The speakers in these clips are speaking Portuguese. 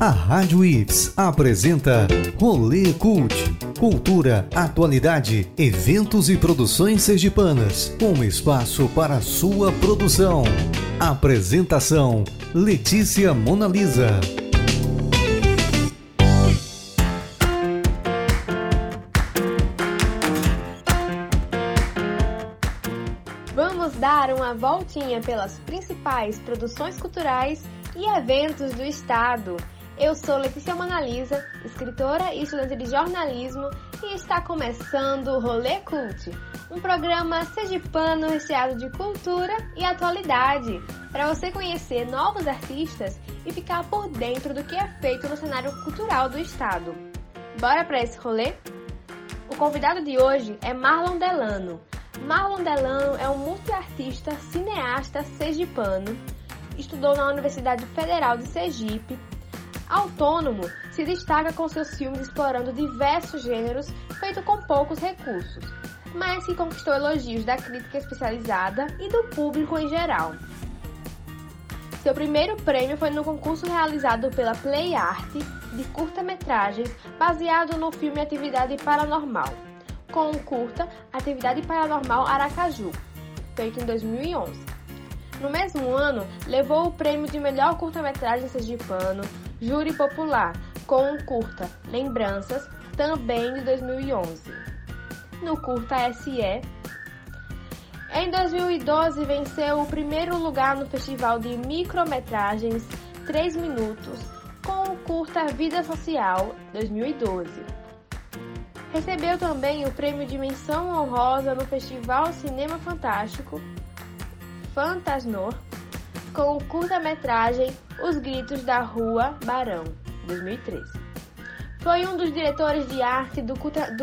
A Rádio Ips apresenta Rolê Cult. Cultura, atualidade, eventos e produções sergipanas. Um espaço para sua produção. Apresentação: Letícia Monalisa. Vamos dar uma voltinha pelas principais produções culturais e eventos do estado. Eu sou Letícia Monalisa, escritora e estudante de jornalismo, e está começando o Rolê Cult, um programa sergipano recheado de cultura e atualidade, para você conhecer novos artistas e ficar por dentro do que é feito no cenário cultural do estado. Bora para esse rolê? O convidado de hoje é Marlon Delano. Marlon Delano é um multiartista, cineasta sergipano, estudou na Universidade Federal de Sergipe Autônomo se destaca com seus filmes explorando diversos gêneros, feito com poucos recursos, mas que conquistou elogios da crítica especializada e do público em geral. Seu primeiro prêmio foi no concurso realizado pela Play Art de curta-metragens baseado no filme Atividade Paranormal, com o curta Atividade Paranormal Aracaju, feito em 2011. No mesmo ano, levou o prêmio de melhor curta-metragem sergipano Júri Popular, com um curta Lembranças, também de 2011. No curta SE, em 2012 venceu o primeiro lugar no Festival de Micrometragens 3 Minutos, com o curta Vida Social 2012. Recebeu também o prêmio de menção honrosa no Festival Cinema Fantástico Fantasnor com o curta-metragem Os Gritos da Rua Barão, 2013. Foi um dos diretores de arte do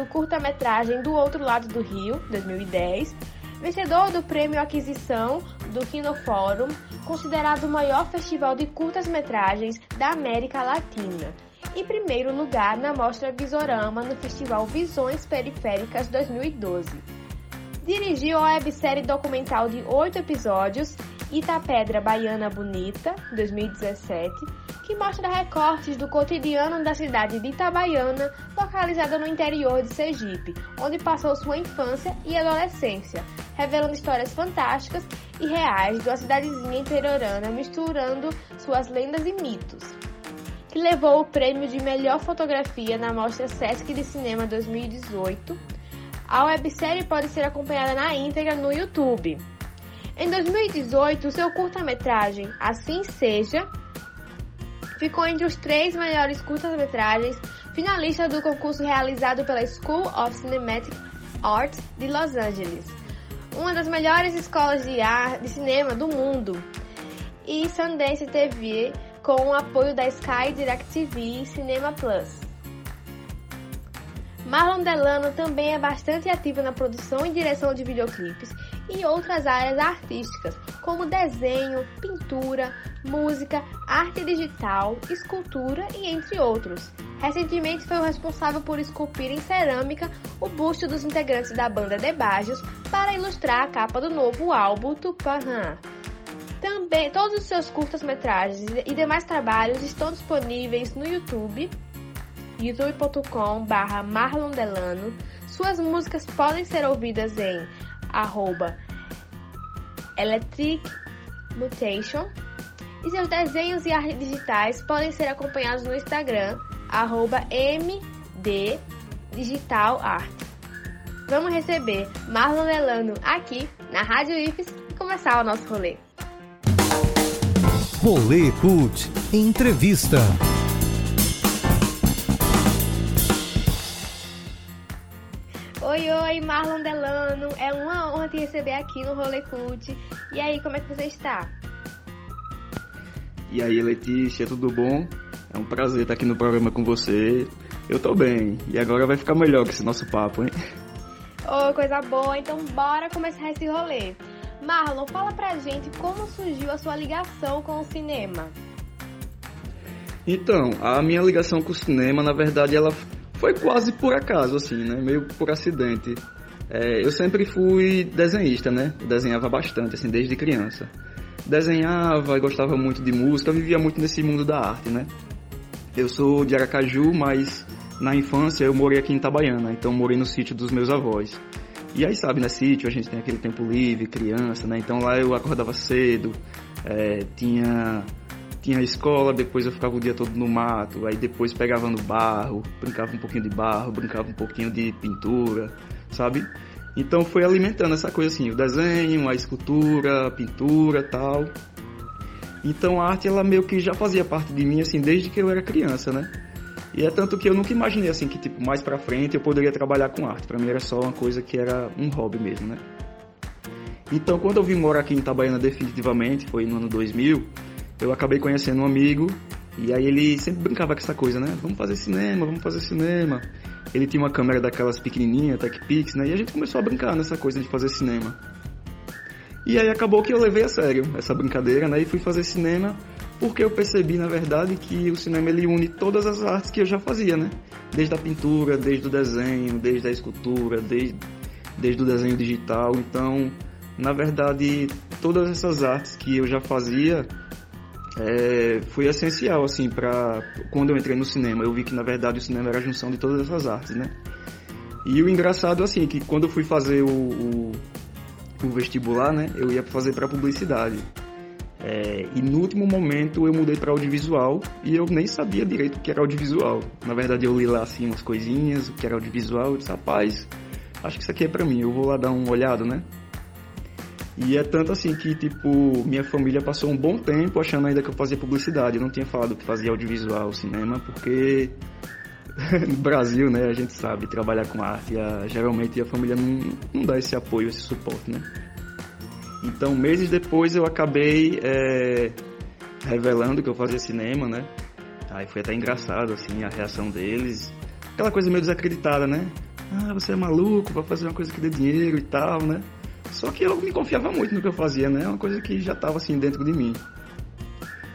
curta-metragem Do Outro Lado do Rio, 2010, vencedor do Prêmio Aquisição do Kinofórum, considerado o maior festival de curtas-metragens da América Latina, e primeiro lugar na Mostra Visorama no Festival Visões Periféricas 2012. Dirigiu a websérie documental de oito episódios Itapedra Baiana Bonita, 2017, que mostra recortes do cotidiano da cidade de Itabaiana, localizada no interior de Sergipe, onde passou sua infância e adolescência, revelando histórias fantásticas e reais de uma cidadezinha interiorana, misturando suas lendas e mitos. Que levou o prêmio de melhor fotografia na Mostra Sesc de Cinema 2018. A websérie pode ser acompanhada na íntegra no YouTube. Em 2018, seu curta-metragem Assim Seja ficou entre os três melhores curtas-metragens finalistas do concurso realizado pela School of Cinematic Arts de Los Angeles, uma das melhores escolas de, arte, de cinema do mundo, e Sundance TV com o apoio da Sky Direct TV e Cinema Plus. Marlon Delano também é bastante ativo na produção e direção de videoclipes e outras áreas artísticas, como desenho, pintura, música, arte digital, escultura e entre outros. Recentemente foi o responsável por esculpir em cerâmica o busto dos integrantes da banda De Bajos para ilustrar a capa do novo álbum Tupanã. Também todos os seus curtas-metragens e demais trabalhos estão disponíveis no YouTube youtube.com.br marlondelano. Suas músicas podem ser ouvidas em arroba Electric Mutation. E seus desenhos e artes digitais podem ser acompanhados no Instagram, arroba MD Digital Art. Vamos receber Marlon Delano aqui na Rádio IFES e começar o nosso rolê. Rolê Cult Entrevista. Oi, oi, Marlon Delano. É uma honra te receber aqui no Rolê Cult. E aí, como é que você está? E aí, Letícia, tudo bom? É um prazer estar aqui no programa com você. Eu tô bem. E agora vai ficar melhor com esse nosso papo, hein? Ô, oh, coisa boa. Então, bora começar esse rolê. Marlon, fala pra gente como surgiu a sua ligação com o cinema. Então, a minha ligação com o cinema, na verdade, ela foi quase por acaso, assim, né? Meio por acidente. É, eu sempre fui desenhista, né? Desenhava bastante, assim, desde criança. desenhava, gostava muito de música, vivia muito nesse mundo da arte, né? Eu sou de Aracaju, mas na infância eu morei aqui em Itabaiana, então morei no sítio dos meus avós. E aí sabe, né, sítio a gente tem aquele tempo livre, criança, né? Então lá eu acordava cedo, é, tinha tinha escola, depois eu ficava o dia todo no mato, aí depois pegava no barro, brincava um pouquinho de barro, brincava um pouquinho de pintura, sabe? Então foi alimentando essa coisa assim, o desenho, a escultura, a pintura, tal. Então a arte ela meio que já fazia parte de mim assim desde que eu era criança, né? E é tanto que eu nunca imaginei assim que tipo mais para frente eu poderia trabalhar com arte. Para mim era só uma coisa que era um hobby mesmo, né? Então quando eu vim morar aqui em Itabaiana definitivamente, foi no ano 2000, eu acabei conhecendo um amigo e aí ele sempre brincava com essa coisa, né? Vamos fazer cinema, vamos fazer cinema. Ele tinha uma câmera daquelas pequenininha, TechPix, né? E a gente começou a brincar nessa coisa de fazer cinema. E aí acabou que eu levei a sério essa brincadeira, né? E fui fazer cinema porque eu percebi, na verdade, que o cinema ele une todas as artes que eu já fazia, né? Desde a pintura, desde o desenho, desde a escultura, desde, desde o desenho digital. Então, na verdade, todas essas artes que eu já fazia é, foi essencial, assim, para quando eu entrei no cinema. Eu vi que, na verdade, o cinema era a junção de todas essas artes, né? E o engraçado, assim, que quando eu fui fazer o, o, o vestibular, né, eu ia fazer para publicidade. É, e no último momento eu mudei para audiovisual e eu nem sabia direito o que era audiovisual. Na verdade, eu li lá, assim, umas coisinhas, o que era audiovisual. Eu disse, rapaz, acho que isso aqui é para mim, eu vou lá dar uma olhada, né? E é tanto assim que, tipo, minha família passou um bom tempo achando ainda que eu fazia publicidade. Eu não tinha falado que fazia audiovisual, cinema, porque no Brasil, né, a gente sabe, trabalhar com arte, a, geralmente a família não, não dá esse apoio, esse suporte, né? Então, meses depois eu acabei é, revelando que eu fazia cinema, né? Aí foi até engraçado, assim, a reação deles. Aquela coisa meio desacreditada, né? Ah, você é maluco, vai fazer uma coisa que dê dinheiro e tal, né? Só que eu me confiava muito no que eu fazia, né? É uma coisa que já estava assim dentro de mim.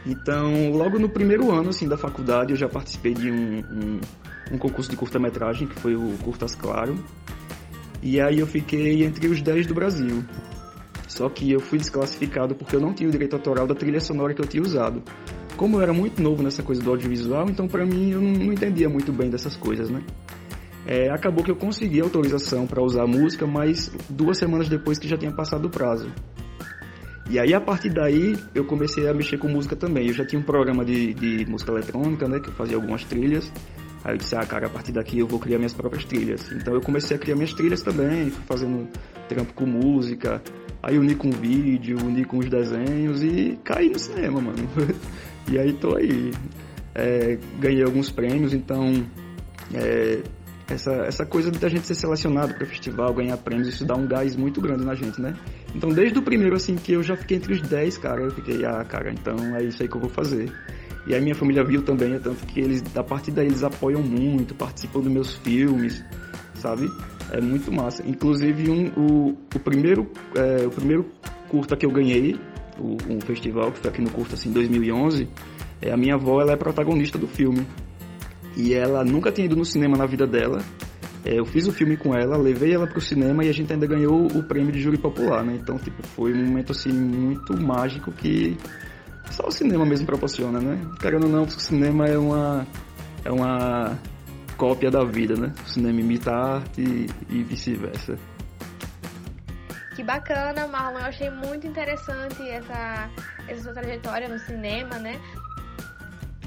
Então, logo no primeiro ano assim da faculdade, eu já participei de um, um, um concurso de curta-metragem, que foi o Curtas Claro. E aí eu fiquei entre os 10 do Brasil. Só que eu fui desclassificado porque eu não tinha o direito autoral da trilha sonora que eu tinha usado. Como eu era muito novo nessa coisa do audiovisual, então para mim eu não, não entendia muito bem dessas coisas, né? É, acabou que eu consegui autorização para usar a música, mas duas semanas depois que já tinha passado o prazo. E aí, a partir daí, eu comecei a mexer com música também. Eu já tinha um programa de, de música eletrônica, né, que eu fazia algumas trilhas. Aí eu disse, ah, cara, a partir daqui eu vou criar minhas próprias trilhas. Então eu comecei a criar minhas trilhas também, fui fazendo trampo com música. Aí uni com vídeo, uni com os desenhos e caí no cinema, mano. e aí tô aí. É, ganhei alguns prêmios, então é, essa, essa coisa de a gente ser selecionado para festival, ganhar prêmios, isso dá um gás muito grande na gente, né? Então, desde o primeiro, assim, que eu já fiquei entre os 10, cara, eu fiquei, ah, cara, então é isso aí que eu vou fazer. E aí minha família viu também, é tanto que eles, a partir daí, eles apoiam muito, participam dos meus filmes, sabe? É muito massa. Inclusive, um, o, o, primeiro, é, o primeiro curta que eu ganhei, o, um festival que foi aqui no curta, assim, em 2011, é, a minha avó, ela é protagonista do filme. E ela nunca tinha ido no cinema na vida dela. É, eu fiz o filme com ela, levei ela pro cinema e a gente ainda ganhou o prêmio de júri popular, né? Então, tipo, foi um momento, assim, muito mágico que só o cinema mesmo proporciona, né? Querendo ou não, o cinema é uma, é uma cópia da vida, né? O cinema imita a arte e, e vice-versa. Que bacana, Marlon. Eu achei muito interessante essa, essa sua trajetória no cinema, né?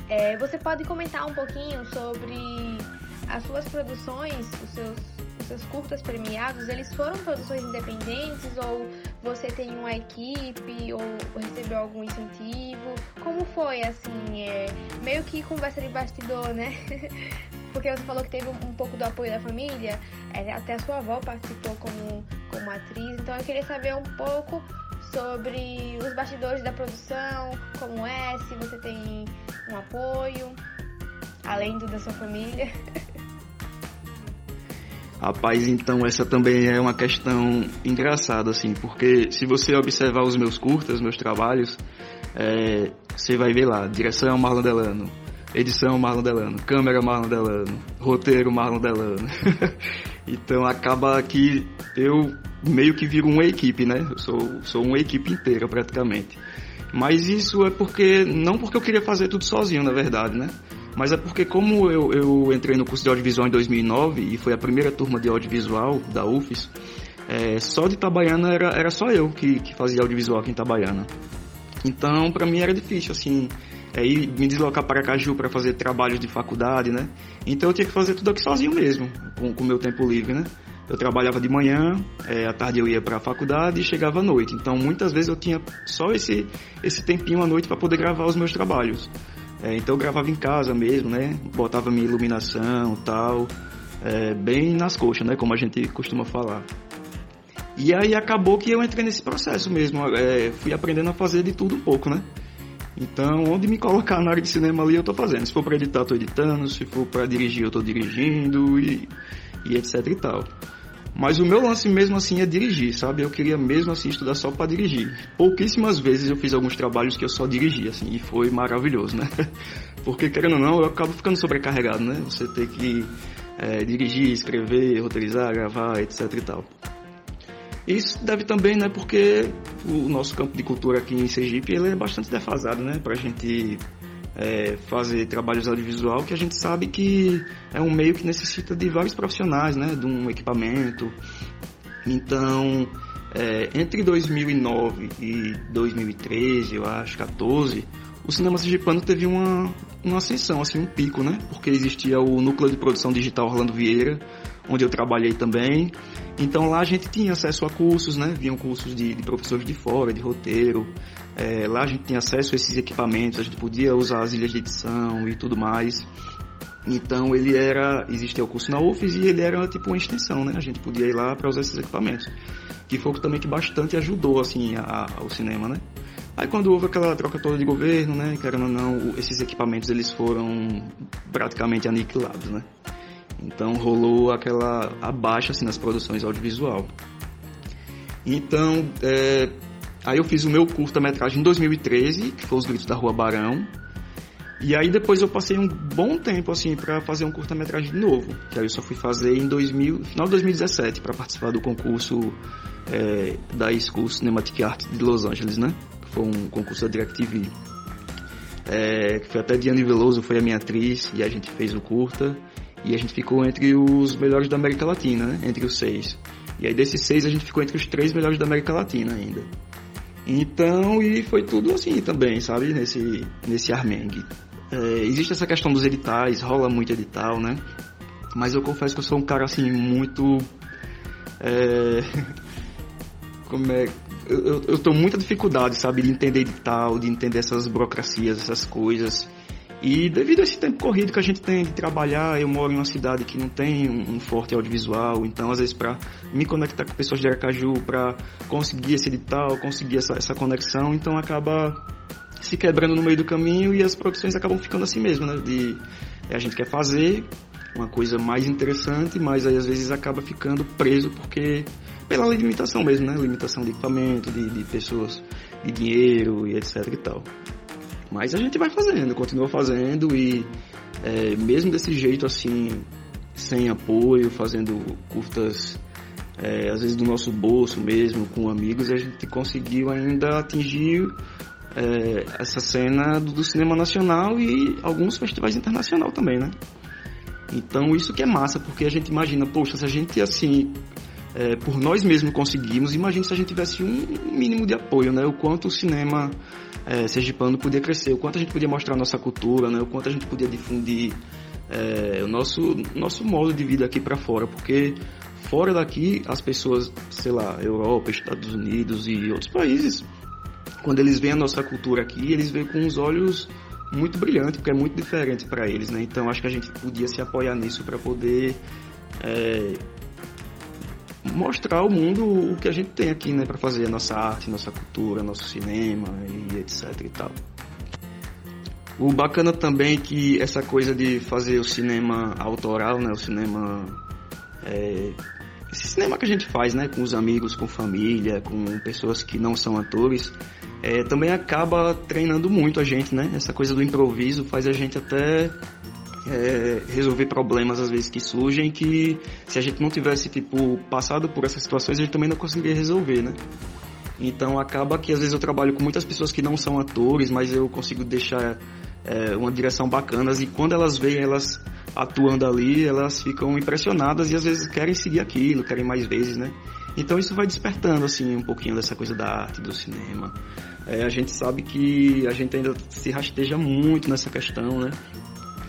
É, você pode comentar um pouquinho sobre as suas produções, os seus, os seus curtas premiados, eles foram produções independentes ou você tem uma equipe ou recebeu algum incentivo? Como foi, assim, é, meio que conversa de bastidor, né? Porque você falou que teve um, pouco do apoio da família, é, até a sua avó participou como, como atriz, então eu queria saber um pouco sobre os bastidores da produção, como é, se você tem um apoio, além do da sua família. Rapaz, então essa também é uma questão engraçada, assim, porque se você observar os meus curtas, meus trabalhos, é, você vai ver lá, direção Marlon Delano, edição Marlon Delano, câmera Marlon Delano, roteiro Marlon Delano. então acaba que eu meio que viro uma equipe, né? Eu sou, sou uma equipe inteira praticamente. Mas isso é porque, não porque eu queria fazer tudo sozinho, na verdade, né? Mas é porque como eu, eu entrei no curso de audiovisual em 2009 e foi a primeira turma de audiovisual da UFES, é, só de Itabaiana era, era só eu que, que fazia audiovisual aqui em Itabaiana. Então, para mim era difícil, assim, é, ir, me deslocar para Caju para fazer trabalhos de faculdade, né? Então eu tinha que fazer tudo aqui sozinho mesmo, com o meu tempo livre, né? Eu trabalhava de manhã, é, à tarde eu ia para a faculdade e chegava à noite. Então muitas vezes eu tinha só esse, esse tempinho à noite para poder gravar os meus trabalhos. É, então eu gravava em casa mesmo, né? Botava minha iluminação tal, é, bem nas coxas, né? Como a gente costuma falar. E aí acabou que eu entrei nesse processo mesmo. É, fui aprendendo a fazer de tudo um pouco, né? Então, onde me colocar na área de cinema ali, eu tô fazendo. Se for para editar, tô editando. Se for para dirigir, eu tô dirigindo e, e etc e tal. Mas o meu lance mesmo assim é dirigir, sabe? Eu queria mesmo assim estudar só para dirigir. Pouquíssimas vezes eu fiz alguns trabalhos que eu só dirigi, assim, e foi maravilhoso, né? Porque querendo ou não, eu acabo ficando sobrecarregado, né? Você tem que é, dirigir, escrever, roteirizar, gravar, etc e tal. Isso deve também, né, porque o nosso campo de cultura aqui em Sergipe ele é bastante defasado, né, para a gente é, fazer trabalhos audiovisual que a gente sabe que é um meio que necessita de vários profissionais, né, de um equipamento. Então, é, entre 2009 e 2013, eu acho, 14, o cinema sergipano teve uma, uma ascensão, assim, um pico, né? Porque existia o Núcleo de Produção Digital Orlando Vieira, onde eu trabalhei também. Então lá a gente tinha acesso a cursos, né? Vinham cursos de, de professores de fora, de roteiro. É, lá a gente tinha acesso a esses equipamentos, a gente podia usar as ilhas de edição e tudo mais. Então ele era, existia o curso na UFES e ele era tipo uma extensão, né? A gente podia ir lá para usar esses equipamentos. Que foi também que bastante ajudou, assim, a, ao cinema, né? Aí quando houve aquela troca toda de governo, né? Querendo ou não, esses equipamentos eles foram praticamente aniquilados, né? Então rolou aquela abaixa assim nas produções audiovisual. Então, é, aí eu fiz o meu curta-metragem em 2013, que foi Os Gritos da Rua Barão. E aí depois eu passei um bom tempo assim para fazer um curta-metragem novo, que aí eu só fui fazer em 2000, final de 2017 para participar do concurso é, da School Cinematic Arts de Los Angeles, né? Que foi um concurso da DirecTV. É, que foi até Diane Veloso, foi a minha atriz, e a gente fez o curta. E a gente ficou entre os melhores da América Latina, né? Entre os seis. E aí desses seis a gente ficou entre os três melhores da América Latina ainda. Então, e foi tudo assim também, sabe? Nesse, nesse armengue. É, existe essa questão dos editais, rola muito edital, né? Mas eu confesso que eu sou um cara assim muito. É, como é. Eu, eu, eu tenho muita dificuldade, sabe? De entender edital, de entender essas burocracias, essas coisas. E devido a esse tempo corrido que a gente tem de trabalhar, eu moro em uma cidade que não tem um, forte audiovisual, então às vezes para me conectar com pessoas de Aracaju, para conseguir esse edital, conseguir essa, essa conexão, então acaba se quebrando no meio do caminho e as produções acabam ficando assim mesmo, né? De, a gente quer fazer uma coisa mais interessante, mas aí às vezes acaba ficando preso porque pela limitação mesmo, né? Limitação de equipamento, de, de pessoas, de dinheiro e etc e tal. Mas a gente vai fazendo, continua fazendo e é, mesmo desse jeito assim, sem apoio, fazendo curtas, é, às vezes do nosso bolso mesmo, com amigos, a gente conseguiu ainda atingir é, essa cena do, do, cinema nacional e alguns festivais internacional também, né? Então isso que é massa, porque a gente imagina, poxa, se a gente assim, é, por nós mesmos conseguimos, imagina se a gente tivesse um mínimo de apoio, né? O quanto o cinema é, sergipano podia crescer, o quanto a gente podia mostrar a nossa cultura, né? o quanto a gente podia difundir é, o nosso, nosso modo de vida aqui para fora, porque fora daqui as pessoas, sei lá, Europa, Estados Unidos e outros países, quando eles veem a nossa cultura aqui, eles veem com os olhos muito brilhantes, porque é muito diferente para eles, né? Então acho que a gente podia se apoiar nisso para poder é, mostrar ao mundo o que a gente tem aqui, né, para fazer a nossa arte, nossa cultura, nosso cinema e etc e tal. O bacana também é que essa coisa de fazer o cinema autoral, né, o cinema é, esse cinema que a gente faz, né, com os amigos, com família, com pessoas que não são atores, é, também acaba treinando muito a gente, né? Essa coisa do improviso faz a gente até é, resolver problemas às vezes que surgem que se a gente não tivesse tipo passado por essas situações a gente também não conseguiria resolver, né? Então acaba que às vezes eu trabalho com muitas pessoas que não são atores, mas eu consigo deixar é, uma direção bacana e quando elas veem elas atuando ali, elas ficam impressionadas e às vezes querem seguir aquilo, querem mais vezes, né? Então isso vai despertando assim um pouquinho dessa coisa da arte, do cinema. É, a gente sabe que a gente ainda se rasteja muito nessa questão, né?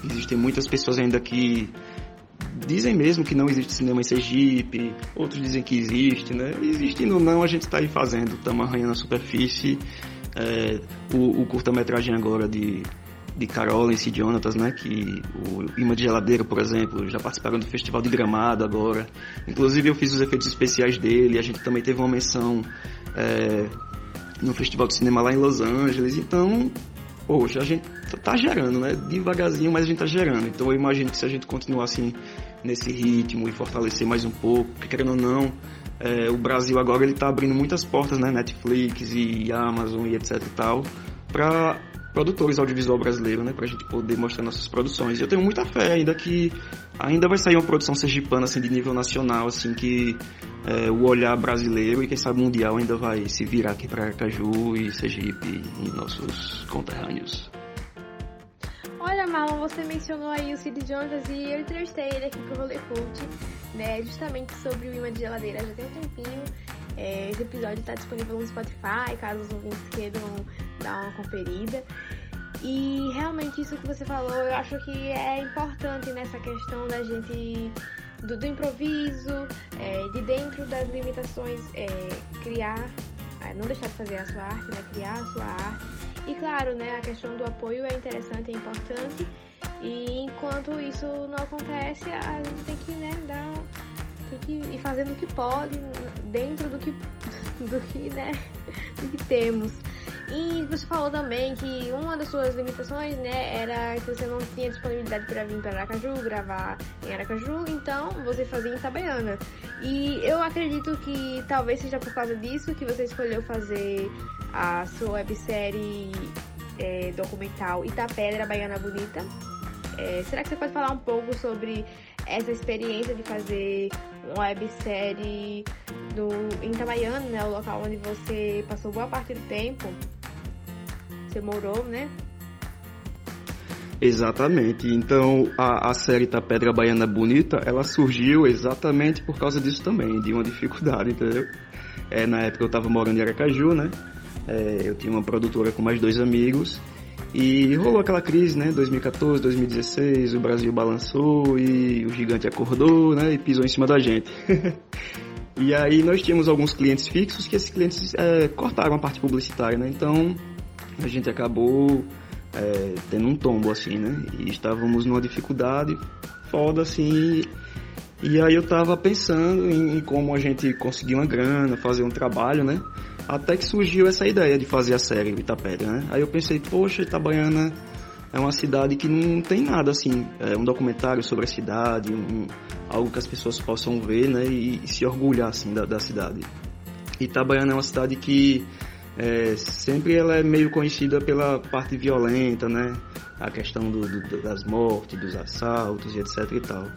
Existem muitas pessoas ainda que dizem mesmo que não existe cinema em Sergipe, outros dizem que existe, né? Existindo ou não, a gente está aí fazendo, estamos arranhando a superfície. É, o, o curta-metragem agora de, de Carolens e Jonatas, né? Que o Ima de Geladeira, por exemplo, já participaram do Festival de Gramado agora. Inclusive eu fiz os efeitos especiais dele, a gente também teve uma menção é, no Festival de Cinema lá em Los Angeles. Então, poxa, a gente tá gerando, né? Devagarzinho, mas a gente tá gerando. Então eu imagino que se a gente continuar assim nesse ritmo e fortalecer mais um pouco, porque querendo ou não, é, o Brasil agora ele tá abrindo muitas portas, né? Netflix e Amazon e etc e tal, para produtores audiovisual brasileiro, né, pra gente poder mostrar nossas produções. Eu tenho muita fé ainda que ainda vai sair uma produção sergipana assim de nível nacional, assim que é, o olhar brasileiro e quem sabe mundial ainda vai se virar aqui para Caju e Sergipe e nossos conterrâneos. Olha, Marlon, você mencionou aí o Cid Jonas e eu entrevistei ele aqui pro Rolê Cult, né, justamente sobre o imã de geladeira já tem um tempinho. É, esse episódio está disponível no Spotify, caso os ouvintes queiram dar uma conferida. E realmente isso que você falou, eu acho que é importante nessa questão da gente do, do improviso, é, de dentro das limitações, é, criar, é, não deixar de fazer a sua arte, né? Criar a sua arte. E claro, né, a questão do apoio é interessante, é importante. E enquanto isso não acontece, a gente tem que né, dar tem que fazendo o que pode dentro do que do que né do que temos e você falou também que uma das suas limitações, né, era que você não tinha disponibilidade para vir para Aracaju, gravar em Aracaju, então você fazia em Itabaiana. E eu acredito que talvez seja por causa disso que você escolheu fazer a sua websérie é, documental Itapedra Baiana Bonita. É, será que você pode falar um pouco sobre essa experiência de fazer websérie do, em Itabaiana, né, o local onde você passou boa parte do tempo? você morou, né? Exatamente. Então a, a série Tá Pedra Baiana Bonita, ela surgiu exatamente por causa disso também, de uma dificuldade, entendeu? É, na época eu estava morando em Aracaju, né? É, eu tinha uma produtora com mais dois amigos e rolou aquela crise, né? 2014, 2016, o Brasil balançou e o gigante acordou, né? E pisou em cima da gente. e aí nós tínhamos alguns clientes fixos que esses clientes é, cortaram a parte publicitária, né? Então a gente acabou é, tendo um tombo, assim, né? E estávamos numa dificuldade foda, assim. E aí eu tava pensando em, em como a gente conseguir uma grana, fazer um trabalho, né? Até que surgiu essa ideia de fazer a série Itapedra, né? Aí eu pensei, poxa, Itabaiana é uma cidade que não tem nada assim, é um documentário sobre a cidade, um, algo que as pessoas possam ver, né, e, e se orgulhar assim da, da cidade. Itabaiana é uma cidade que é, sempre ela é meio conhecida pela parte violenta, né? A questão do, do, das mortes, dos assaltos e etc e tal.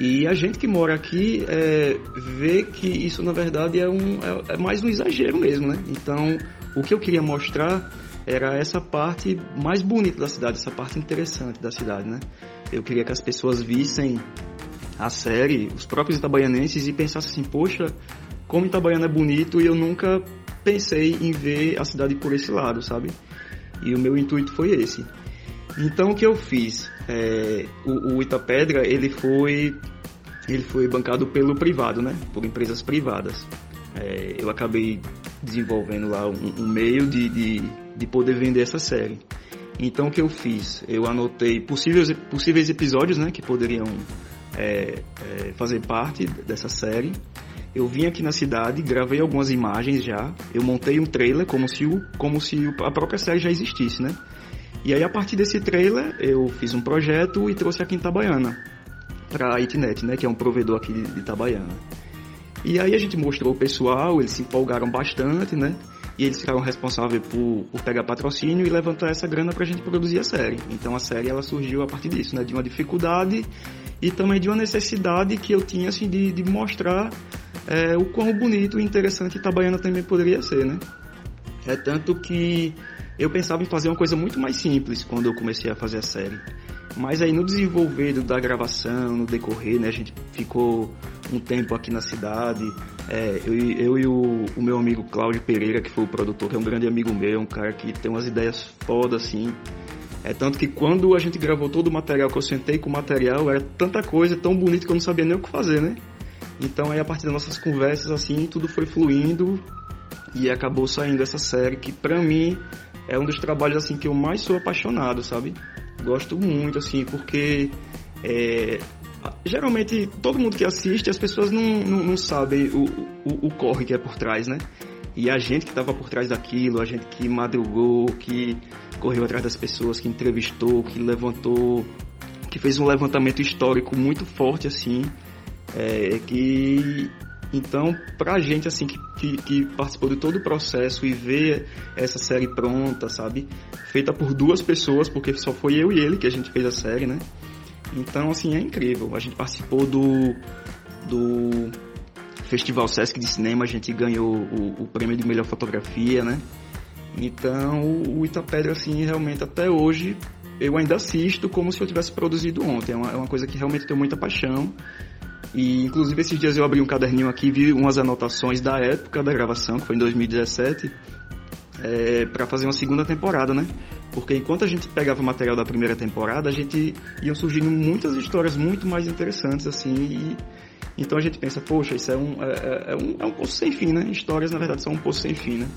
E a gente que mora aqui é, vê que isso na verdade é, um, é, é mais um exagero mesmo, né? Então, o que eu queria mostrar era essa parte mais bonita da cidade, essa parte interessante da cidade, né? Eu queria que as pessoas vissem a série, os próprios itabaianenses, e pensassem assim, poxa, como Itabaiana é bonito e eu nunca pensei em ver a cidade por esse lado, sabe? E o meu intuito foi esse. Então o que eu fiz? É, o, o Itapedra ele foi ele foi bancado pelo privado, né? Por empresas privadas. É, eu acabei desenvolvendo lá um, um meio de, de, de, poder vender essa série. Então o que eu fiz? Eu anotei possíveis, possíveis episódios, né? Que poderiam é, é fazer parte dessa série eu vim aqui na cidade, gravei algumas imagens já, eu montei um trailer como se, o, como se a própria série já existisse, né? E aí a partir desse trailer eu fiz um projeto e trouxe aqui em Itabaiana, para a Itnet, né, que é um provedor aqui de, Itabaiana. E aí a gente mostrou o pessoal, eles se empolgaram bastante, né? E eles ficaram responsáveis por, por pegar patrocínio e levantar essa grana para a gente produzir a série. Então a série ela surgiu a partir disso, né? De uma dificuldade e também de uma necessidade que eu tinha assim de, de mostrar é, o quão bonito e interessante Itabaiana também poderia ser, né? É tanto que eu pensava em fazer uma coisa muito mais simples quando eu comecei a fazer a série. Mas aí no desenvolver da gravação, no decorrer, né, a gente ficou um tempo aqui na cidade. É, eu, eu, e o, o, meu amigo Cláudio Pereira, que foi o produtor, que é um grande amigo meu, um cara que tem umas ideias foda assim. É tanto que quando a gente gravou todo o material, que eu sentei com o material, era tanta coisa, tão bonito que eu não sabia nem o que fazer, né? Então aí a partir das nossas conversas, assim, tudo foi fluindo e acabou saindo essa série que pra mim é um dos trabalhos assim que eu mais sou apaixonado, sabe? Gosto muito, assim, porque é, geralmente todo mundo que assiste, as pessoas não, não, não sabem o, o, o, corre que é por trás, né? E a gente que estava por trás daquilo, a gente que madrugou, que correu atrás das pessoas, que entrevistou, que levantou, que fez um levantamento histórico muito forte, assim, é, que então, pra gente, assim, que, que, que, participou de todo o processo e ver essa série pronta, sabe? Feita por duas pessoas, porque só foi eu e ele que a gente fez a série, né? Então, assim, é incrível. A gente participou do, do Festival Sesc de Cinema, a gente ganhou o, o prêmio de melhor fotografia, né? Então, o Itapedra, assim, realmente até hoje eu ainda assisto como se eu tivesse produzido ontem. É uma, é uma coisa que realmente tenho muita paixão. E inclusive esses dias eu abri um caderninho aqui vi umas anotações da época da gravação, que foi em 2017, é, para fazer uma segunda temporada, né? Porque enquanto a gente pegava o material da primeira temporada, a gente iam surgindo muitas histórias muito mais interessantes, assim, e, então a gente pensa, poxa, isso é um, é, é, é, um, é um poço sem fim, né? Histórias, na verdade, são um poço sem fim, né?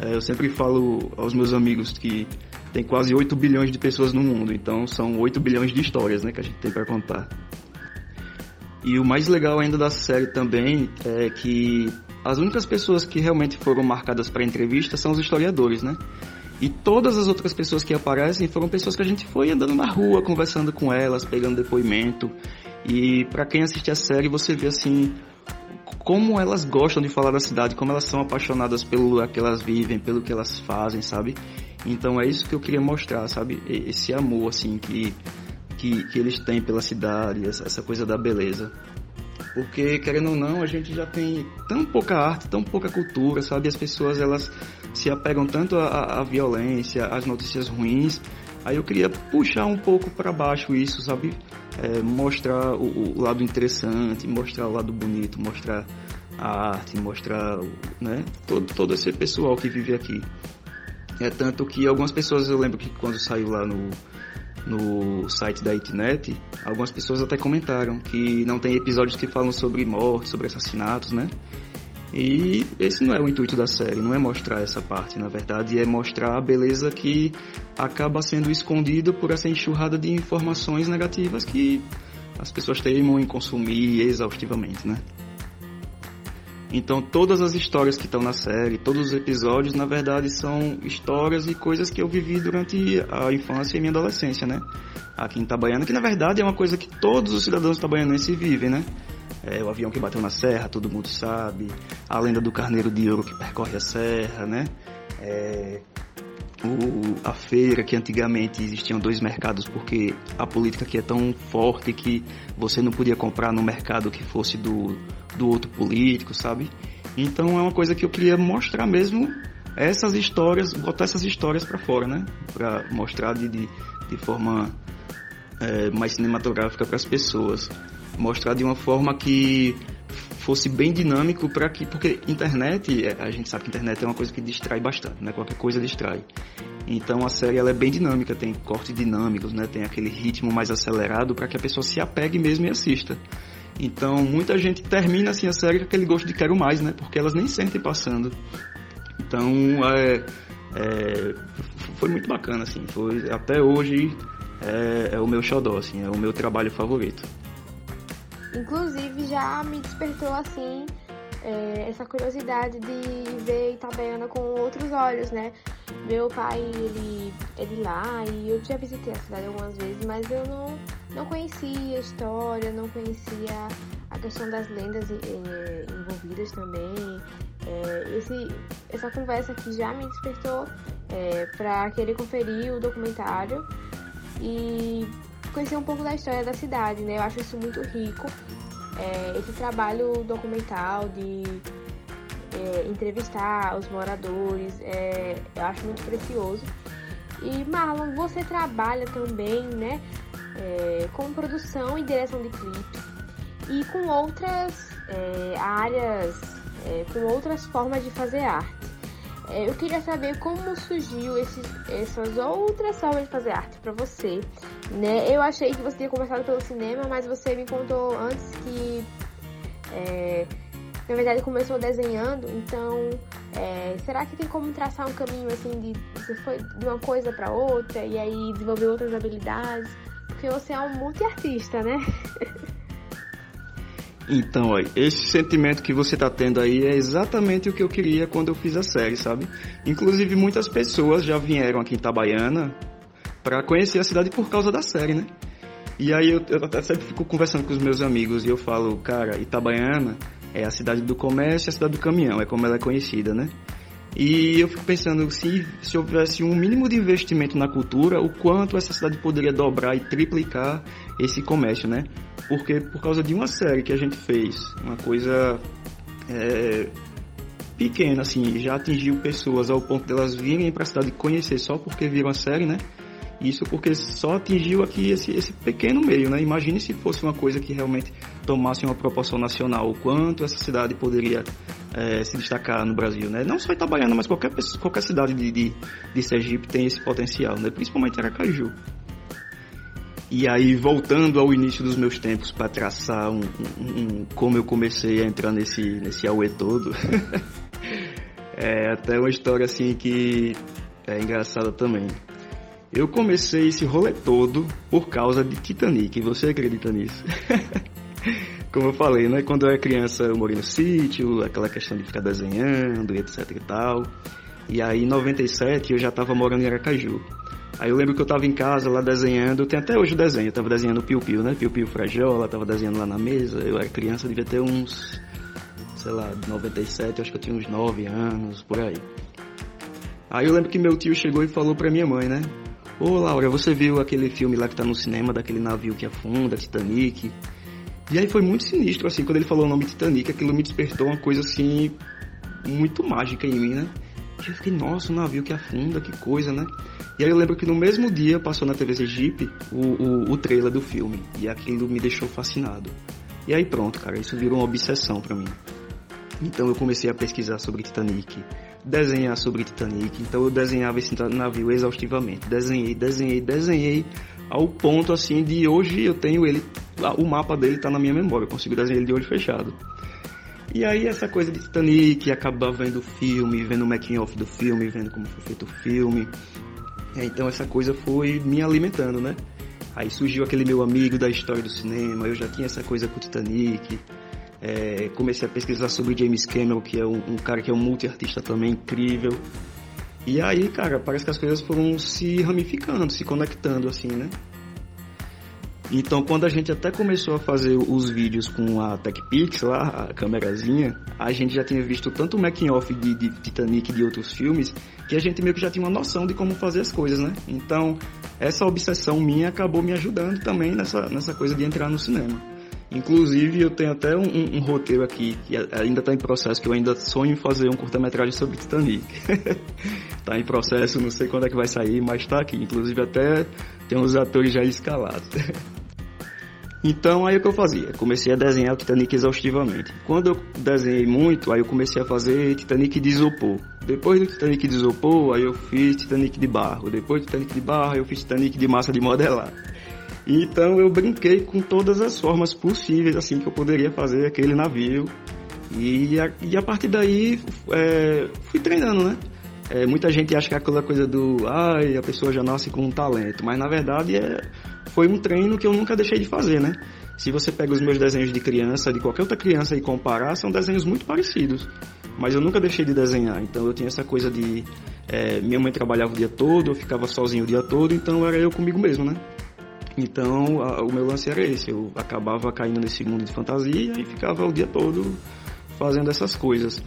É, eu sempre falo aos meus amigos que tem quase 8 bilhões de pessoas no mundo, então são 8 bilhões de histórias, né, que a gente tem para contar. E o mais legal ainda da série também é que as únicas pessoas que realmente foram marcadas para entrevista são os historiadores, né? E todas as outras pessoas que aparecem foram pessoas que a gente foi andando na rua, conversando com elas, pegando depoimento. E para quem assiste a série, você vê assim como elas gostam de falar da cidade, como elas são apaixonadas pelo que elas vivem, pelo que elas fazem, sabe? Então é isso que eu queria mostrar, sabe? Esse amor assim que que, que eles têm pela cidade, essa, essa coisa da beleza. Porque, querendo ou não, a gente já tem tão pouca arte, tão pouca cultura, sabe? As pessoas, elas se apegam tanto à, à violência, às notícias ruins. Aí eu queria puxar um pouco para baixo isso, sabe? É, mostrar o, o, lado interessante, mostrar o lado bonito, mostrar a arte, mostrar né, todo, todo esse pessoal que vive aqui. É tanto que algumas pessoas, eu lembro que quando saiu lá no, no site da Itnet, algumas pessoas até comentaram que não tem episódios que falam sobre morte, sobre assassinatos, né? E esse não é o intuito da série, não é mostrar essa parte, na verdade, é mostrar a beleza que acaba sendo escondida por essa enxurrada de informações negativas que as pessoas teimam em consumir exaustivamente, né? Então todas as histórias que estão na série, todos os episódios, na verdade são histórias e coisas que eu vivi durante a infância e minha adolescência, né? Aqui em Itabaiana, que na verdade é uma coisa que todos os cidadãos itabaianenses vivem, né? É, o avião que bateu na serra, todo mundo sabe. A lenda do carneiro de ouro que percorre a serra, né? É, o, a feira, que antigamente existiam dois mercados, porque a política aqui é tão forte que você não podia comprar no mercado que fosse do, do outro político, sabe? Então é uma coisa que eu queria mostrar mesmo essas histórias, botar essas histórias para fora, né? Para mostrar de, de, de forma é, mais cinematográfica para as pessoas. Mostrar de uma forma que fosse bem dinâmico para que porque internet é, a gente sabe que internet é uma coisa que distrai bastante né? Qualquer coisa distrai. Então a série ela é bem dinâmica tem cortes dinâmicos né? Tem aquele ritmo mais acelerado para que a pessoa se apegue mesmo e assista. Então muita gente termina assim a série com aquele gosto de quero mais né? Porque elas nem sentem passando. Então é, é foi muito bacana assim. Foi até hoje é, é o meu xodó assim é o meu trabalho favorito Inclusive já me despertou assim é, essa curiosidade de ver Itabaiana com outros olhos, né? Meu pai, ele, ele lá e eu já visitei a cidade algumas vezes, mas eu não, não conhecia a história, não conhecia a questão das lendas é, envolvidas também. É, esse, essa conversa aqui já me despertou é, para querer conferir o documentário e conhecer um pouco da história da cidade, né? Eu acho isso muito rico. é, esse trabalho documental de é, entrevistar os moradores, é, eu acho muito precioso. E Marlon, você trabalha também, né, é, com produção e direção de clipes e com outras é, áreas, é, com outras formas de fazer arte. É, eu queria saber como surgiu esses, essas outras formas de fazer arte para você. Né? Eu achei que você tinha começado pelo cinema, mas você me contou antes que é, na verdade começou desenhando, então é, será que tem como traçar um caminho assim de você foi de uma coisa para outra e aí desenvolver outras habilidades? Porque você é um multiartista, né? Então, ó, esse sentimento que você tá tendo aí é exatamente o que eu queria quando eu fiz a série, sabe? Inclusive muitas pessoas já vieram aqui em Itabaiana para conhecer a cidade por causa da série, né? E aí eu, eu até sempre fico conversando com os meus amigos e eu falo, cara, Itabaiana é a cidade do comércio e a cidade do caminhão, é como ela é conhecida, né? E eu fico pensando, se, se houvesse um mínimo de investimento na cultura, o quanto essa cidade poderia dobrar e triplicar esse comércio, né? Porque por causa de uma série que a gente fez, uma coisa é, pequena, assim, já atingiu pessoas ao ponto delas de virem para a cidade conhecer só porque viram a série, né? Isso porque só atingiu aqui esse, esse pequeno meio, né? Imagine se fosse uma coisa que realmente tomasse uma proporção nacional, o quanto essa cidade poderia é, se destacar no Brasil, né? Não só Itabaiana, mas qualquer, qualquer cidade de, de, de Sergipe tem esse potencial, né? Principalmente Aracaju. E aí, voltando ao início dos meus tempos para traçar um, um, um, como eu comecei a entrar nesse, nesse auê todo, é até uma história assim que é engraçada também. Eu comecei esse rolê todo por causa de Titanic. Você acredita nisso? Como eu falei, né? Quando eu era criança eu morei no sítio, aquela questão de ficar desenhando etc e tal. E aí em 97 eu já estava morando em Aracaju. Aí eu lembro que eu estava em casa lá desenhando, tem até hoje o desenho, eu tava desenhando Piu Piu, né? Piu Piu Frajola, tava desenhando lá na mesa. Eu era criança, devia ter uns, sei lá, 97, acho que eu tinha uns 9 anos, por aí. Aí eu lembro que meu tio chegou e falou pra minha mãe, né? Ô Laura, você viu aquele filme lá que tá no cinema, daquele navio que afunda, Titanic? E aí foi muito sinistro, assim, quando ele falou o nome Titanic, aquilo me despertou uma coisa assim, muito mágica em mim, né? E eu fiquei, nossa, um navio que afunda, que coisa, né? E aí eu lembro que no mesmo dia passou na TV Sergipe o, o, o trailer do filme. E aquilo me deixou fascinado. E aí pronto, cara, isso virou uma obsessão para mim. Então eu comecei a pesquisar sobre Titanic, desenhar sobre Titanic. Então eu desenhava esse navio exaustivamente. Desenhei, desenhei, desenhei ao ponto assim de hoje eu tenho ele, o mapa dele está na minha memória, eu consigo desenhar ele de olho fechado. E aí essa coisa de Titanic, acabar vendo o filme, vendo o making off do filme, vendo como foi feito o filme. É, então essa coisa foi me alimentando, né? Aí surgiu aquele meu amigo da história do cinema, eu já tinha essa coisa com o Titanic. É, comecei a pesquisar sobre James Cameron, que é um, um cara que é um multiartista também incrível. E aí, cara, parece que as coisas foram se ramificando, se conectando assim, né? Então, quando a gente até começou a fazer os vídeos com a TechPix lá, a câmerazinha, a gente já tinha visto tanto o making off de, de Titanic e de outros filmes, que a gente meio que já tinha uma noção de como fazer as coisas, né? Então, essa obsessão minha acabou me ajudando também nessa, nessa coisa de entrar no cinema. Inclusive, eu tenho até um, um, um roteiro aqui que ainda está em processo, que eu ainda sonho em fazer um curta-metragem sobre Titanic. Está em processo, não sei quando é que vai sair, mas está aqui. Inclusive, até tem uns atores já escalados. Então aí o que eu fazia? Comecei a desenhar o Titanic exaustivamente. Quando eu desenhei muito, aí eu comecei a fazer Titanic de isopor. Depois do Titanic de isopor, aí eu fiz Titanic de barro. Depois do Titanic de barro, eu fiz Titanic de massa de modelar. Então eu brinquei com todas as formas possíveis assim que eu poderia fazer aquele navio. E a, e a partir daí é, fui treinando, né? É, muita gente acha que é aquela coisa do ai, a pessoa já nasce com um talento, mas na verdade é, foi um treino que eu nunca deixei de fazer, né? Se você pega os meus desenhos de criança, de qualquer outra criança e comparar, são desenhos muito parecidos. Mas eu nunca deixei de desenhar, então eu tinha essa coisa de. É, minha mãe trabalhava o dia todo, eu ficava sozinho o dia todo, então era eu comigo mesmo, né? Então, a, o meu lance era esse. Eu acabava caindo nesse mundo de fantasia e ficava o dia todo fazendo essas coisas.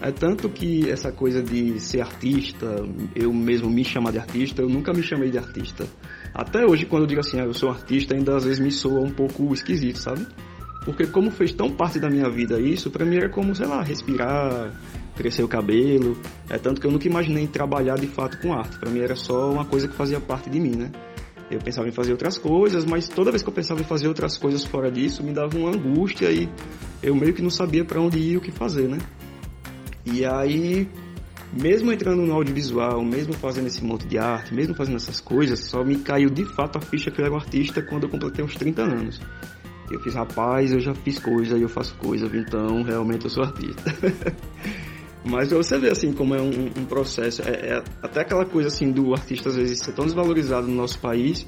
É tanto que essa coisa de ser artista, eu mesmo me chamar de artista, eu nunca me chamei de artista. Até hoje, quando eu digo assim, ah, eu sou artista, ainda às vezes me soa um pouco esquisito, sabe? Porque como fez tão parte da minha vida isso, para mim era como, sei lá, respirar, crescer o cabelo. É tanto que eu nunca imaginei trabalhar de fato com arte. Para mim era só uma coisa que fazia parte de mim, né? Eu pensava em fazer outras coisas, mas toda vez que eu pensava em fazer outras coisas fora disso, me dava uma angústia e eu meio que não sabia para onde ir e o que fazer, né? E aí, mesmo entrando no audiovisual, mesmo fazendo esse monte de arte, mesmo fazendo essas coisas, só me caiu de fato a ficha que eu era um artista quando eu completei uns 30 anos. Eu fiz, rapaz, eu já fiz coisa e eu faço coisa, então realmente eu sou artista. Mas você vê assim como é um, um processo, é, é, até aquela coisa assim do artista às vezes ser tão desvalorizado no nosso país,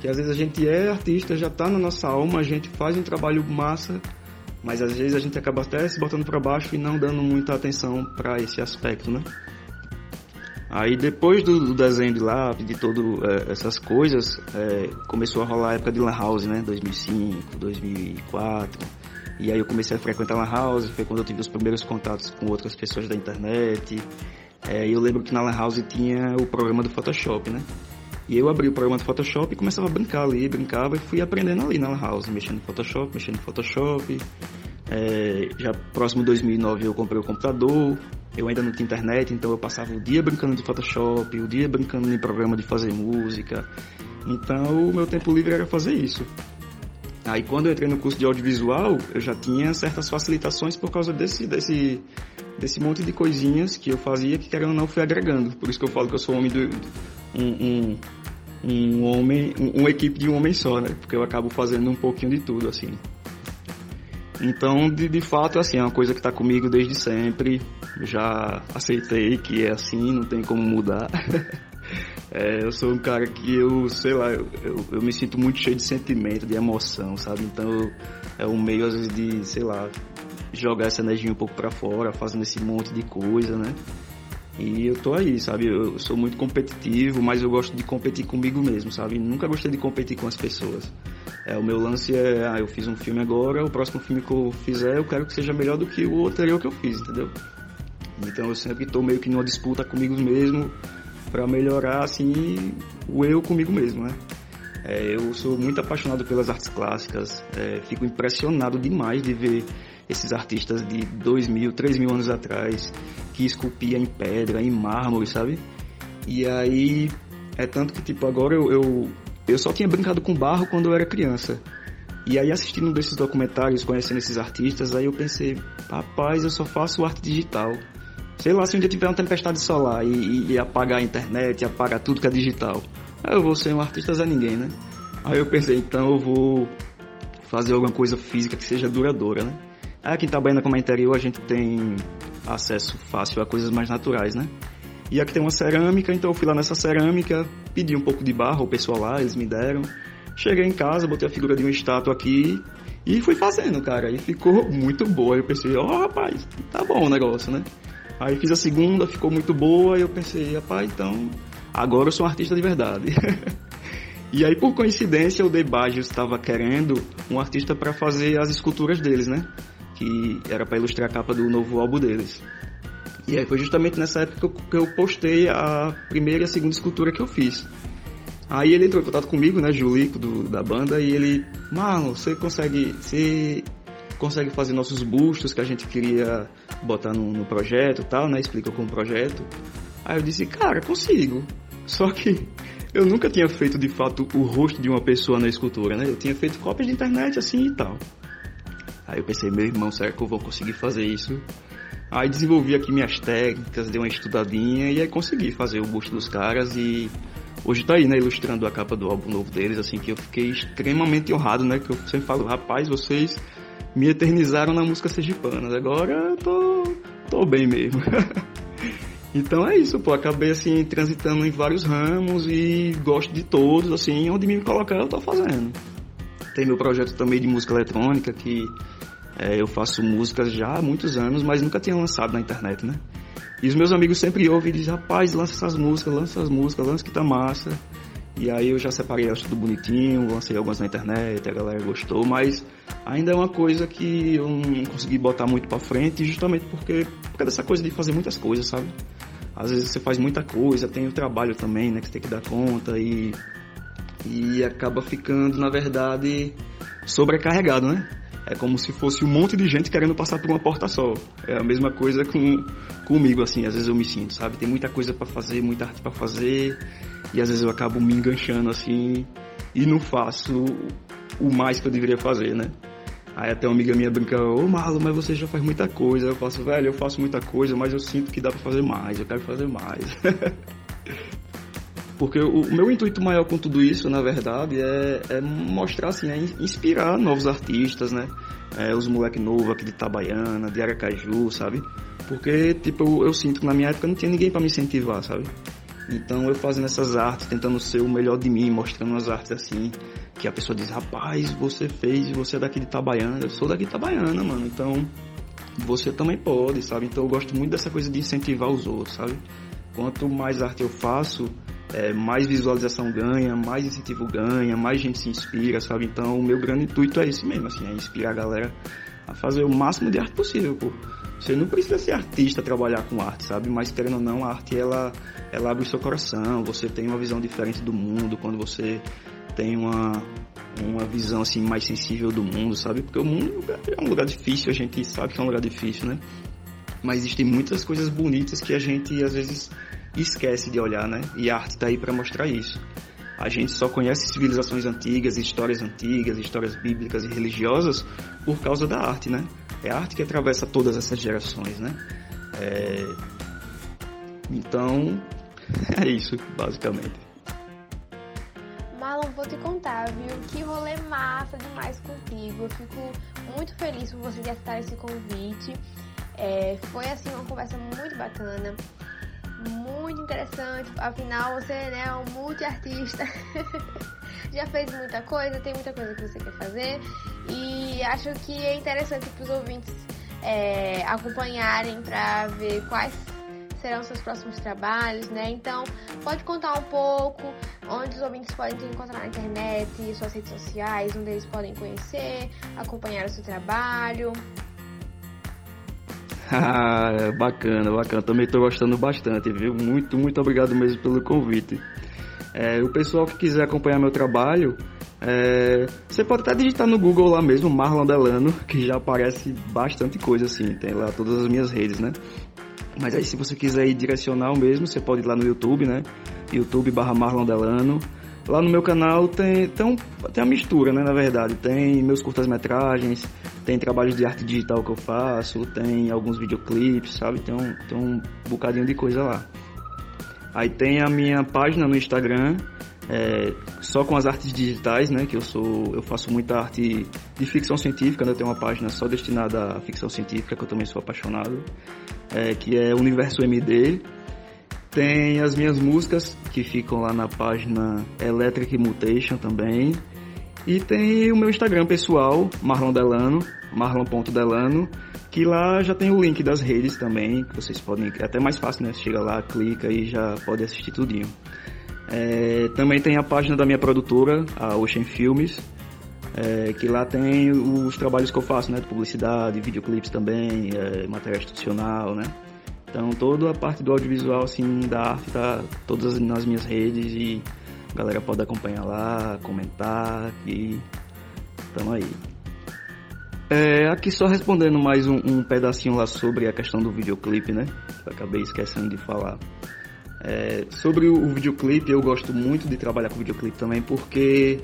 que às vezes a gente é artista, já está na nossa alma, a gente faz um trabalho massa, mas às vezes a gente acaba até se botando para baixo e não dando muita atenção para esse aspecto, né? Aí depois do, do desenho de lápis, de todas é, essas coisas, é, começou a rolar a época de Lan House, né? 2005, 2004 e aí eu comecei a frequentar Lan House, foi quando eu tive os primeiros contatos com outras pessoas da internet. É, eu lembro que na Lan House tinha o programa do Photoshop, né? E eu abri o programa do Photoshop e começava a brincar ali, brincava e fui aprendendo ali na House, mexendo no Photoshop, mexendo no Photoshop. É, já próximo de 2009 eu comprei o computador, eu ainda não tinha internet, então eu passava o dia brincando de Photoshop, o dia brincando em programa de fazer música. Então o meu tempo livre era fazer isso. Aí quando eu entrei no curso de audiovisual, eu já tinha certas facilitações por causa desse, desse, desse monte de coisinhas que eu fazia que querendo ou não fui agregando. Por isso que eu falo que eu sou homem do, um, um, um homem, um, uma equipe de um homem só, né? Porque eu acabo fazendo um pouquinho de tudo, assim. Então, de, de fato, assim, é uma coisa que está comigo desde sempre. Já aceitei que é assim, não tem como mudar. É, eu sou um cara que eu, sei lá, eu, eu, eu, me sinto muito cheio de sentimento, de emoção, sabe? Então é um meio, às vezes, de, sei lá, jogar essa energia um pouco para fora, fazendo esse monte de coisa, né? E eu tô aí, sabe? Eu sou muito competitivo, mas eu gosto de competir comigo mesmo, sabe? Nunca gostei de competir com as pessoas. É, o meu lance é, ah, eu fiz um filme agora, o próximo filme que eu fizer, eu quero que seja melhor do que o anterior que eu fiz, entendeu? Então eu sempre tô meio que numa disputa comigo mesmo, para melhorar assim o eu comigo mesmo, né? É, eu sou muito apaixonado pelas artes clássicas, é, fico impressionado demais de ver esses artistas de dois mil, três mil anos atrás que esculpia em pedra, em mármore, sabe? E aí é tanto que tipo agora eu, eu, eu só tinha brincado com barro quando eu era criança. E aí assistindo um desses documentários, conhecendo esses artistas, aí eu pensei, rapaz, eu só faço arte digital. Sei lá, se um dia tiver uma tempestade solar e, e, apagar a internet, apagar tudo que é digital, aí eu vou ser um artista Zé Ninguém, né? Aí eu pensei, então eu vou fazer alguma coisa física que seja duradoura, né? Aqui em Itabaiana, como é interior, a gente tem acesso fácil a coisas mais naturais, né? E aqui tem uma cerâmica, então eu fui lá nessa cerâmica, pedi um pouco de barro ao pessoal lá, eles me deram. Cheguei em casa, botei a figura de uma estátua aqui e fui fazendo, cara. E ficou muito boa. Eu pensei, ó, oh, rapaz, tá bom o negócio, né? Aí fiz a segunda, ficou muito boa, e eu pensei, rapaz, então agora eu sou um artista de verdade. e aí, por coincidência, o Debajos estava querendo um artista para fazer as esculturas deles, né? Que era para ilustrar a capa do novo álbum deles. E aí foi justamente nessa época que eu, postei a primeira e a segunda escultura que eu fiz. Aí ele entrou em contato comigo, né, Julico, do, da banda, e ele, mano, você consegue, você consegue fazer nossos bustos que a gente queria botar no, no projeto tal, né? Explica como projeto. Aí eu disse, cara, consigo. Só que eu nunca tinha feito de fato o rosto de uma pessoa na escultura, né? Eu tinha feito cópias de internet assim e tal. Aí eu pensei, meu irmão, será que eu vou conseguir fazer isso? Aí desenvolvi aqui minhas técnicas, dei uma estudadinha e aí consegui fazer o busto dos caras e hoje tá aí, né, ilustrando a capa do álbum novo deles, assim, que eu fiquei extremamente honrado, né, que eu sempre falo, rapaz, vocês me eternizaram na música sergipana. Agora eu tô, tô bem mesmo. então é isso, pô. Acabei assim transitando em vários ramos e gosto de todos, assim, onde me colocar eu tô fazendo. Tem meu projeto também de música eletrônica que é, eu faço músicas já há muitos anos, mas nunca tinha lançado na internet, né? E os meus amigos sempre ouvem e dizem, rapaz, lança essas músicas, lança essas músicas, lança que tá massa. E aí eu já separei elas tudo bonitinho, lancei algumas na internet, a galera gostou, mas ainda é uma coisa que eu não consegui botar muito para frente, justamente porque por causa dessa coisa de fazer muitas coisas, sabe? Às vezes você faz muita coisa, tem o trabalho também, né, que você tem que dar conta e e acaba ficando, na verdade, sobrecarregado, né? É como se fosse um monte de gente querendo passar por uma porta só. É a mesma coisa com, comigo, assim, às vezes eu me sinto, sabe? Tem muita coisa para fazer, muita arte para fazer, e às vezes eu acabo me enganchando assim e não faço o mais que eu deveria fazer, né? Aí até uma amiga minha brinca, ô Marlon, mas você já faz muita coisa. Eu faço, velho, eu faço muita coisa, mas eu sinto que dá pra fazer mais, eu quero fazer mais. Porque o, meu intuito maior com tudo isso, na verdade, é, é mostrar, assim, é inspirar novos artistas, né? É, os moleque novo aqui de Itabaiana, de Aracaju, sabe? Porque, tipo, eu, eu sinto que na minha época não tinha ninguém para me incentivar, sabe? Então eu fazendo essas artes, tentando ser o melhor de mim, mostrando as artes assim, que a pessoa diz, rapaz, você fez, você é daqui de Itabaiana, eu sou daqui de Itabaiana, mano, então você também pode, sabe? Então eu gosto muito dessa coisa de incentivar os outros, sabe? Quanto mais arte eu faço, é, mais visualização ganha, mais incentivo ganha, mais gente se inspira, sabe? Então o meu grande intuito é esse mesmo, assim, é inspirar a galera a fazer o máximo de arte possível, pô. Você não precisa ser artista trabalhar com arte, sabe? Mas querendo ou não, a arte ela, ela abre o seu coração. Você tem uma visão diferente do mundo quando você tem uma, uma visão assim mais sensível do mundo, sabe? Porque o mundo é um lugar difícil, a gente sabe que é um lugar difícil, né? Mas existem muitas coisas bonitas que a gente às vezes esquece de olhar, né? E a arte está aí para mostrar isso. A gente só conhece civilizações antigas, histórias antigas, histórias bíblicas e religiosas por causa da arte, né? É a arte que atravessa todas essas gerações, né? É... Então, é isso, basicamente. Marlon, vou te contar, viu? Que rolê massa demais contigo. Eu fico muito feliz por você aceitar esse convite. É, foi assim uma conversa muito bacana, muito interessante. Afinal, você né, é um multiartista. Já fez muita coisa, tem muita coisa que você quer fazer. E acho que é interessante para os ouvintes é, acompanharem para ver quais serão seus próximos trabalhos, né? Então, pode contar um pouco onde os ouvintes podem te encontrar na internet, suas redes sociais, onde eles podem conhecer, acompanhar o seu trabalho. Ah, bacana, bacana. Também estou gostando bastante, viu? Muito, muito obrigado mesmo pelo convite. É, o pessoal que quiser acompanhar meu trabalho, é, você pode até digitar no Google lá mesmo, Marlon Delano, que já aparece bastante coisa assim, tem lá todas as minhas redes, né? Mas aí se você quiser ir direcional mesmo, você pode ir lá no YouTube, né? YouTube barra Marlon Delano. Lá no meu canal tem, tem, tem a mistura, né? Na verdade, tem meus curtas-metragens, tem trabalhos de arte digital que eu faço, tem alguns videoclipes, sabe? Tem um, tem um bocadinho de coisa lá. Aí tem a minha página no Instagram, é, só com as artes digitais, né? Que eu sou, eu faço muita arte de ficção científica, né? Eu tenho uma página só destinada à ficção científica, que eu também sou apaixonado, é, que é Universo MD. Tem as minhas músicas que ficam lá na página Electric Mutation também. E tem o meu Instagram pessoal, Marlon Delano, marlon.delano, que lá já tem o link das redes também, que vocês podem, é até mais fácil, né? Você chega lá, clica e já pode assistir tudinho. É, também tem a página da minha produtora, a Ocean Filmes, é, que lá tem os trabalhos que eu faço, né? De publicidade, videoclipes também, é, material institucional, né? Então toda a parte do audiovisual, assim, da arte tá todas nas minhas redes e a galera pode acompanhar lá, comentar e tamo aí. É, aqui só respondendo mais um, um, pedacinho lá sobre a questão do videoclipe, né? Eu acabei esquecendo de falar. É, sobre o, o, videoclipe, eu gosto muito de trabalhar com videoclipe também porque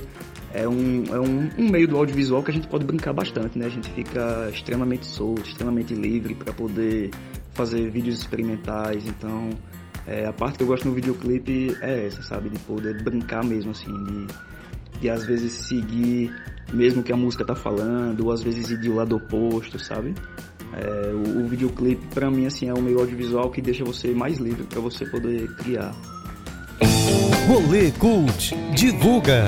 é, um, é um, um, meio do audiovisual que a gente pode brincar bastante, né? A gente fica extremamente solto, extremamente livre para poder fazer vídeos experimentais. Então, é, a parte que eu gosto no videoclipe é essa, sabe? De poder brincar mesmo, assim, de, de às vezes seguir mesmo que a música tá falando, ou às vezes ir de lado oposto, sabe? É, o, o videoclipe, para mim, assim, é um meio audiovisual que deixa você mais livre para você poder criar. Rolê Cult divulga.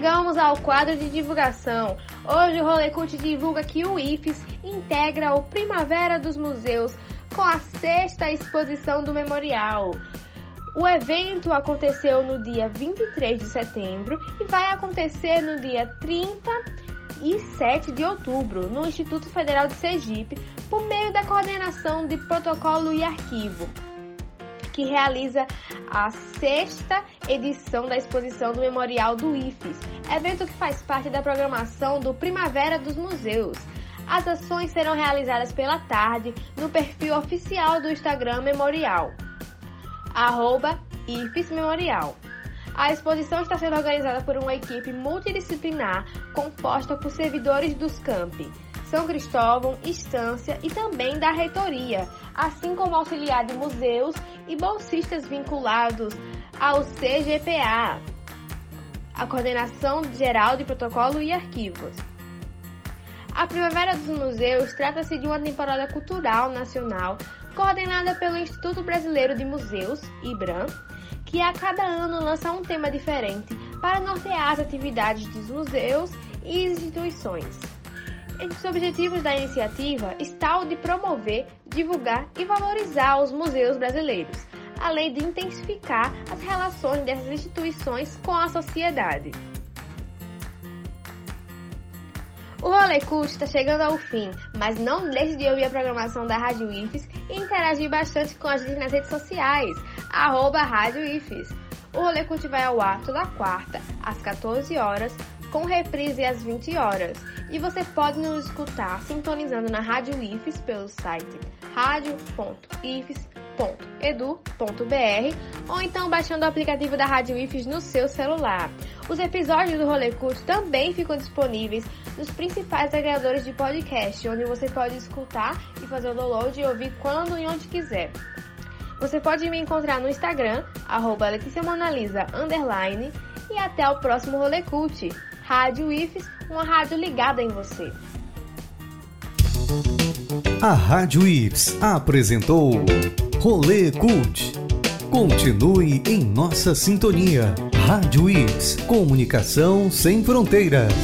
Chegamos ao quadro de divulgação. Hoje o Rolê Cult divulga que o IFES integra o Primavera dos Museus com a sexta exposição do memorial. O evento aconteceu no dia 23 de setembro e vai acontecer no dia 30 e 7 de outubro no Instituto Federal de Sergipe por meio da coordenação de protocolo e arquivo. Que realiza a sexta edição da exposição do Memorial do IFES, evento que faz parte da programação do Primavera dos Museus. As ações serão realizadas pela tarde no perfil oficial do Instagram Memorial, arroba IFES Memorial. A exposição está sendo organizada por uma equipe multidisciplinar composta por servidores dos campi São Cristóvão, Estância e também da reitoria, assim como auxiliar de museus e bolsistas vinculados ao CGPA, a Coordenação Geral de Protocolo e Arquivos. A Primavera dos Museus trata-se de uma temporada cultural nacional coordenada pelo Instituto Brasileiro de Museus, IBRAM, que a cada ano lança um tema diferente para nortear as atividades dos museus e instituições. Entre os objetivos da iniciativa está o de promover, divulgar e valorizar os museus brasileiros, além de intensificar as relações dessas instituições com a sociedade. O Rolê Cult está chegando ao fim, mas não deixe de ouvir a programação da Rádio IFES e interagir bastante com a gente nas redes sociais, arroba Rádio IFES. O Rolê Cult vai ao ar toda quarta, às 14 horas, com reprise às 20 horas. E você pode nos escutar sintonizando na Rádio IFES pelo site radio.ifes.edu.br ou então baixando o aplicativo da Rádio IFES no seu celular. Os episódios do Rolê Cult também ficam disponíveis nos principais agregadores de podcast, onde você pode escutar e fazer o download e ouvir quando e onde quiser. Você pode me encontrar no Instagram, arroba Monalisa, underline, e até o próximo Rolê Cult. Rádio IFES, uma rádio ligada em você. A Rádio IFES apresentou Rolê Cult. Continue em nossa sintonia. Rádio IFES, comunicação sem fronteiras.